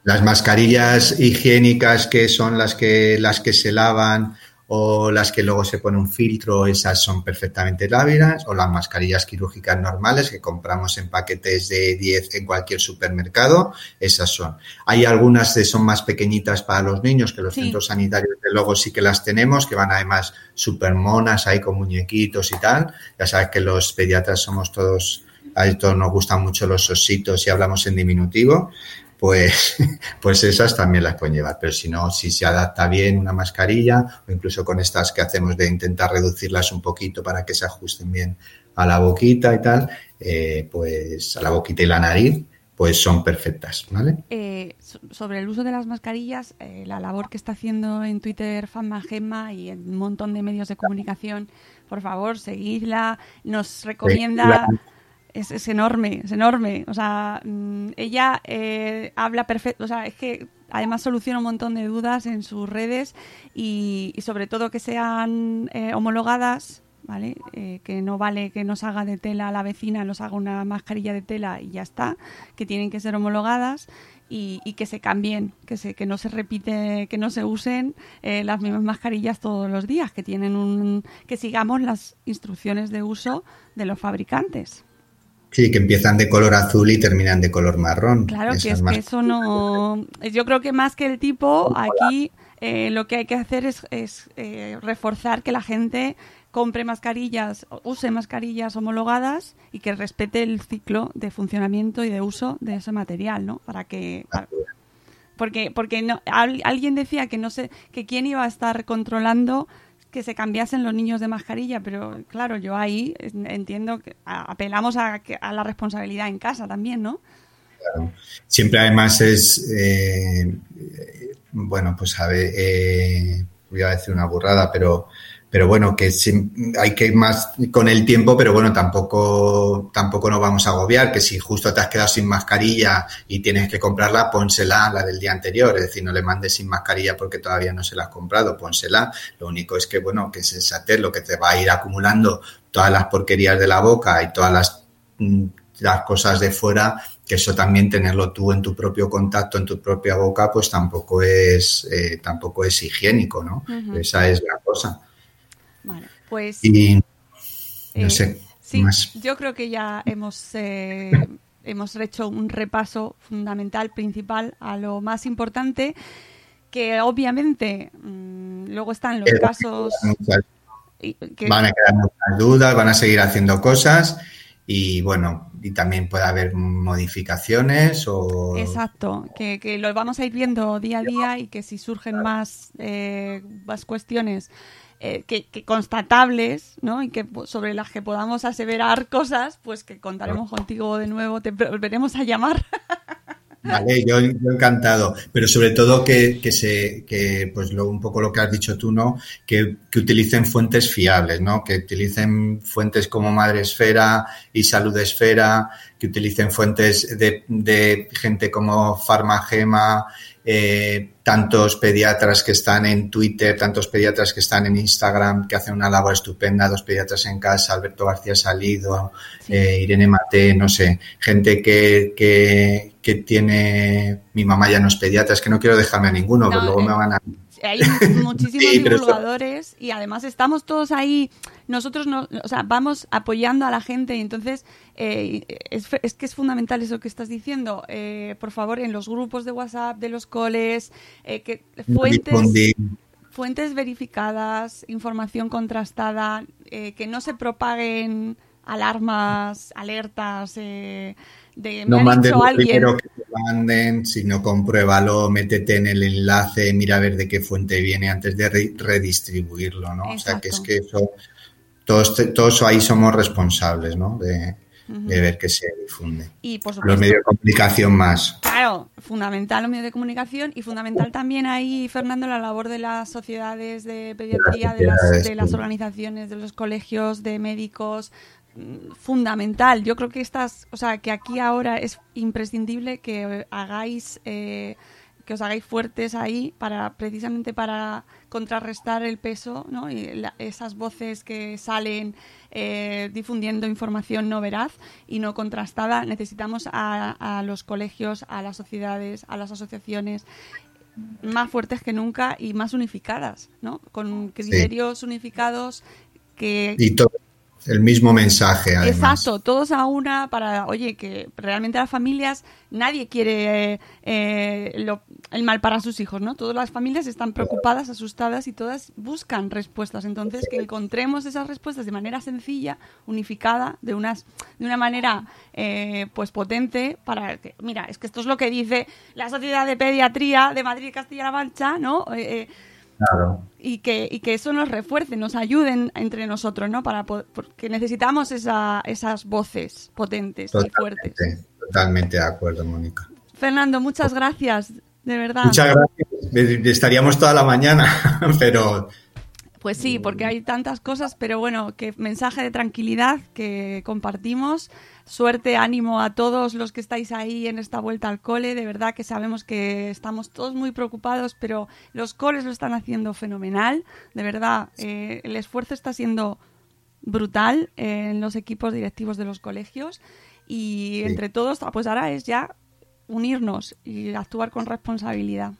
Las mascarillas higiénicas que son las que las que se lavan o las que luego se pone un filtro, esas son perfectamente lábidas, o las mascarillas quirúrgicas normales que compramos en paquetes de 10 en cualquier supermercado, esas son. Hay algunas que son más pequeñitas para los niños, que los Sí. centros sanitarios de luego sí que las tenemos, que van además super monas ahí con muñequitos y tal. Ya sabes que los pediatras somos todos, a todos nos gustan mucho los ositos y hablamos en diminutivo pues, pues esas también las pueden llevar. Pero si no, si se adapta bien una mascarilla o incluso con estas que hacemos de intentar reducirlas un poquito para que se ajusten bien a la boquita y tal, eh, pues a la boquita y la nariz, pues son perfectas, ¿vale? Eh, so- sobre el uso de las mascarillas, eh, la labor que está haciendo en Twitter Fama Gemma y en un montón de medios de comunicación, por favor, seguidla. Nos recomienda. Es, es enorme, es enorme. O sea, mm, ella eh, habla perfecto. O sea, es que además soluciona un montón de dudas en sus redes y, y sobre todo que sean eh, homologadas, ¿vale? Eh, que no vale que nos haga de tela la vecina, nos haga una mascarilla de tela y ya está. Que tienen que ser homologadas y, y que se cambien, que, se, que no se repite, que no se usen eh, las mismas mascarillas todos los días, que tienen un, que sigamos las instrucciones de uso de los fabricantes. Sí, que empiezan de color azul y terminan de color marrón. Claro, que es que eso no. Yo creo que más que el tipo, aquí eh, lo que hay que hacer es, es, eh, reforzar que la gente compre mascarillas, use mascarillas homologadas y que respete el ciclo de funcionamiento y de uso de ese material, ¿no? Para que. para- porque porque no, al- alguien decía que no sé que quién iba a estar controlando que se cambiasen los niños de mascarilla, pero claro, yo ahí entiendo que apelamos a, a la responsabilidad en casa también, ¿no? Siempre además es, eh, bueno, pues a ver, eh, voy a decir una burrada, pero, pero bueno, que hay que ir más con el tiempo, pero bueno, tampoco, tampoco nos vamos a agobiar, que si justo te has quedado sin mascarilla y tienes que comprarla, pónsela la del día anterior, es decir, no le mandes sin mascarilla porque todavía no se la has comprado, pónsela. Lo único es que, bueno, que sensatez, lo que te va a ir acumulando todas las porquerías de la boca y todas las mm, las cosas de fuera, que eso también tenerlo tú en tu propio contacto, en tu propia boca, pues tampoco es, eh, tampoco es higiénico, ¿no? Esa es la cosa. Vale, pues Y no eh, sé, sí, más. yo creo que ya hemos eh, hemos hecho un repaso fundamental, principal, a lo más importante, que obviamente mm, luego están los Eh, casos... que- Van a quedar muchas dudas, van a seguir haciendo cosas y bueno, y también puede haber modificaciones o... Exacto, que, que lo vamos a ir viendo día a día y que si surgen más, eh, más cuestiones eh, que, que constatables, ¿no? Y que po- sobre las que podamos aseverar cosas, pues que contaremos contigo de nuevo, te volveremos a llamar. Vale, yo, yo encantado, pero sobre todo que, que se, que pues lo, un poco lo que has dicho tú, ¿no? Que, que utilicen fuentes fiables, ¿no? Que utilicen fuentes como Madre Esfera y Salud Esfera, que utilicen fuentes de, de gente como Farmagema, eh, tantos pediatras que están en Twitter, tantos pediatras que están en Instagram, que hacen una labor estupenda, dos pediatras en casa, Alberto García Salido, eh, Irene Mate, no sé, gente que, que, que tiene, mi mamá ya no es pediatra, es que no quiero dejarme a ninguno, No, pero luego eh, me van a... Hay muchísimos Sí, eso- divulgadores y además estamos todos ahí, nosotros no, o sea, vamos apoyando a la gente y entonces eh, es, que es fundamental eso que estás diciendo. Eh, por favor, en los grupos de WhatsApp de los coles, eh, que fuentes, fuentes verificadas, información contrastada, eh, que no se propaguen alarmas, alertas eh, de me No ha mandes dicho alguien. primero que te manden, sino compruébalo, métete en el enlace, mira a ver de qué fuente viene antes de re- redistribuirlo, ¿no? O sea, que es que eso, todos, te- todos ahí somos responsables, ¿no? De, de ver que se difunde. Y por Los supuesto, medios de comunicación más. Claro, fundamental los medios de comunicación y fundamental también ahí, Fernando, la labor de las sociedades de pediatría, de las, sociedades, de las sí. organizaciones, de los colegios, de médicos. mm, Fundamental. Yo creo que estas, o sea, que aquí ahora es imprescindible que hagáis, eh, que os hagáis fuertes ahí para precisamente para contrarrestar el peso, ¿no? Y la- esas voces que salen eh, difundiendo información no veraz y no contrastada. Necesitamos a, a los colegios, a las sociedades, a las asociaciones más fuertes que nunca y más unificadas, ¿no? Con criterios unificados que Y todo el mismo mensaje, además. Exacto, todos a una para, oye, que realmente las familias, nadie quiere eh, eh, lo- el mal para sus hijos, ¿no? Todas las familias están preocupadas, asustadas y todas buscan respuestas. Entonces, que encontremos esas respuestas de manera sencilla, unificada, de, unas, de una manera eh, pues potente para que, mira, es que esto es lo que dice la Sociedad de Pediatría de Madrid y Castilla-La Mancha, ¿no? Eh, eh, Claro. y que, y que eso nos refuerce, nos ayuden entre nosotros, ¿no? Para po- porque necesitamos esa, esas voces potentes y fuertes. Totalmente, totalmente de acuerdo, Mónica. Fernando, muchas gracias, de verdad. Muchas gracias. Estaríamos toda la mañana, pero Pues sí, porque hay tantas cosas, pero bueno, que mensaje de tranquilidad que compartimos. Suerte, ánimo a todos los que estáis ahí en esta vuelta al cole. De verdad que sabemos que estamos todos muy preocupados, pero los coles lo están haciendo fenomenal. De verdad, eh, el esfuerzo está siendo brutal en los equipos directivos de los colegios y entre todos, pues ahora es ya unirnos y actuar con responsabilidad.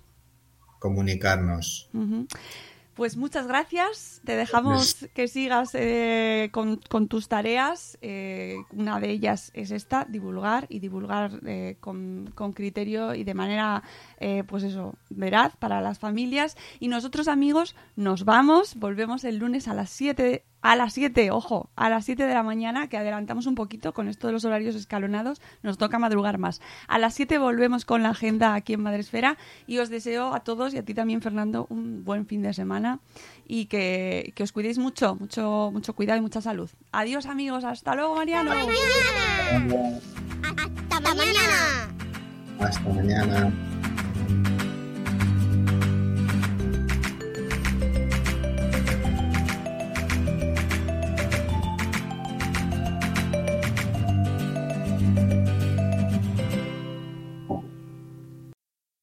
comunicarnos. Pues muchas gracias. Te dejamos que sigas eh, con, con tus tareas. Eh, una de ellas es esta, divulgar y divulgar eh, con, con criterio y de manera, eh, pues eso, veraz para las familias. Y nosotros, amigos, nos vamos. Volvemos el lunes a las 7 a las 7, ojo, a las 7 de la mañana, que adelantamos un poquito con esto de los horarios escalonados, nos toca madrugar más. A las 7 volvemos con la agenda aquí en Madresfera y os deseo a todos y a ti también, Fernando, un buen fin de semana y que, que os cuidéis mucho, mucho, mucho cuidado y mucha salud. Adiós, amigos, hasta luego, Mariano. Hasta mañana. Hasta mañana.